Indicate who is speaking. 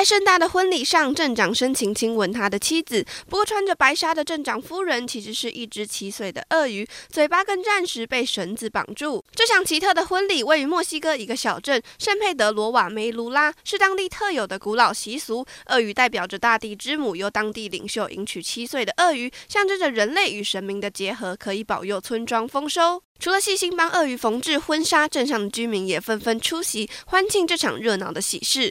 Speaker 1: 在盛大的婚礼上，镇长深情亲吻他的妻子。不过，穿着白纱的镇长夫人其实是一只七岁的鳄鱼，嘴巴跟暂时被绳子绑住。这场奇特的婚礼位于墨西哥一个小镇圣佩德罗瓦梅卢拉，是当地特有的古老习俗。鳄鱼代表着大地之母，由当地领袖迎娶七岁的鳄鱼，象征着人类与神明的结合，可以保佑村庄丰收。除了细心帮鳄鱼缝制婚纱，镇上的居民也纷纷出席欢庆这场热闹的喜事。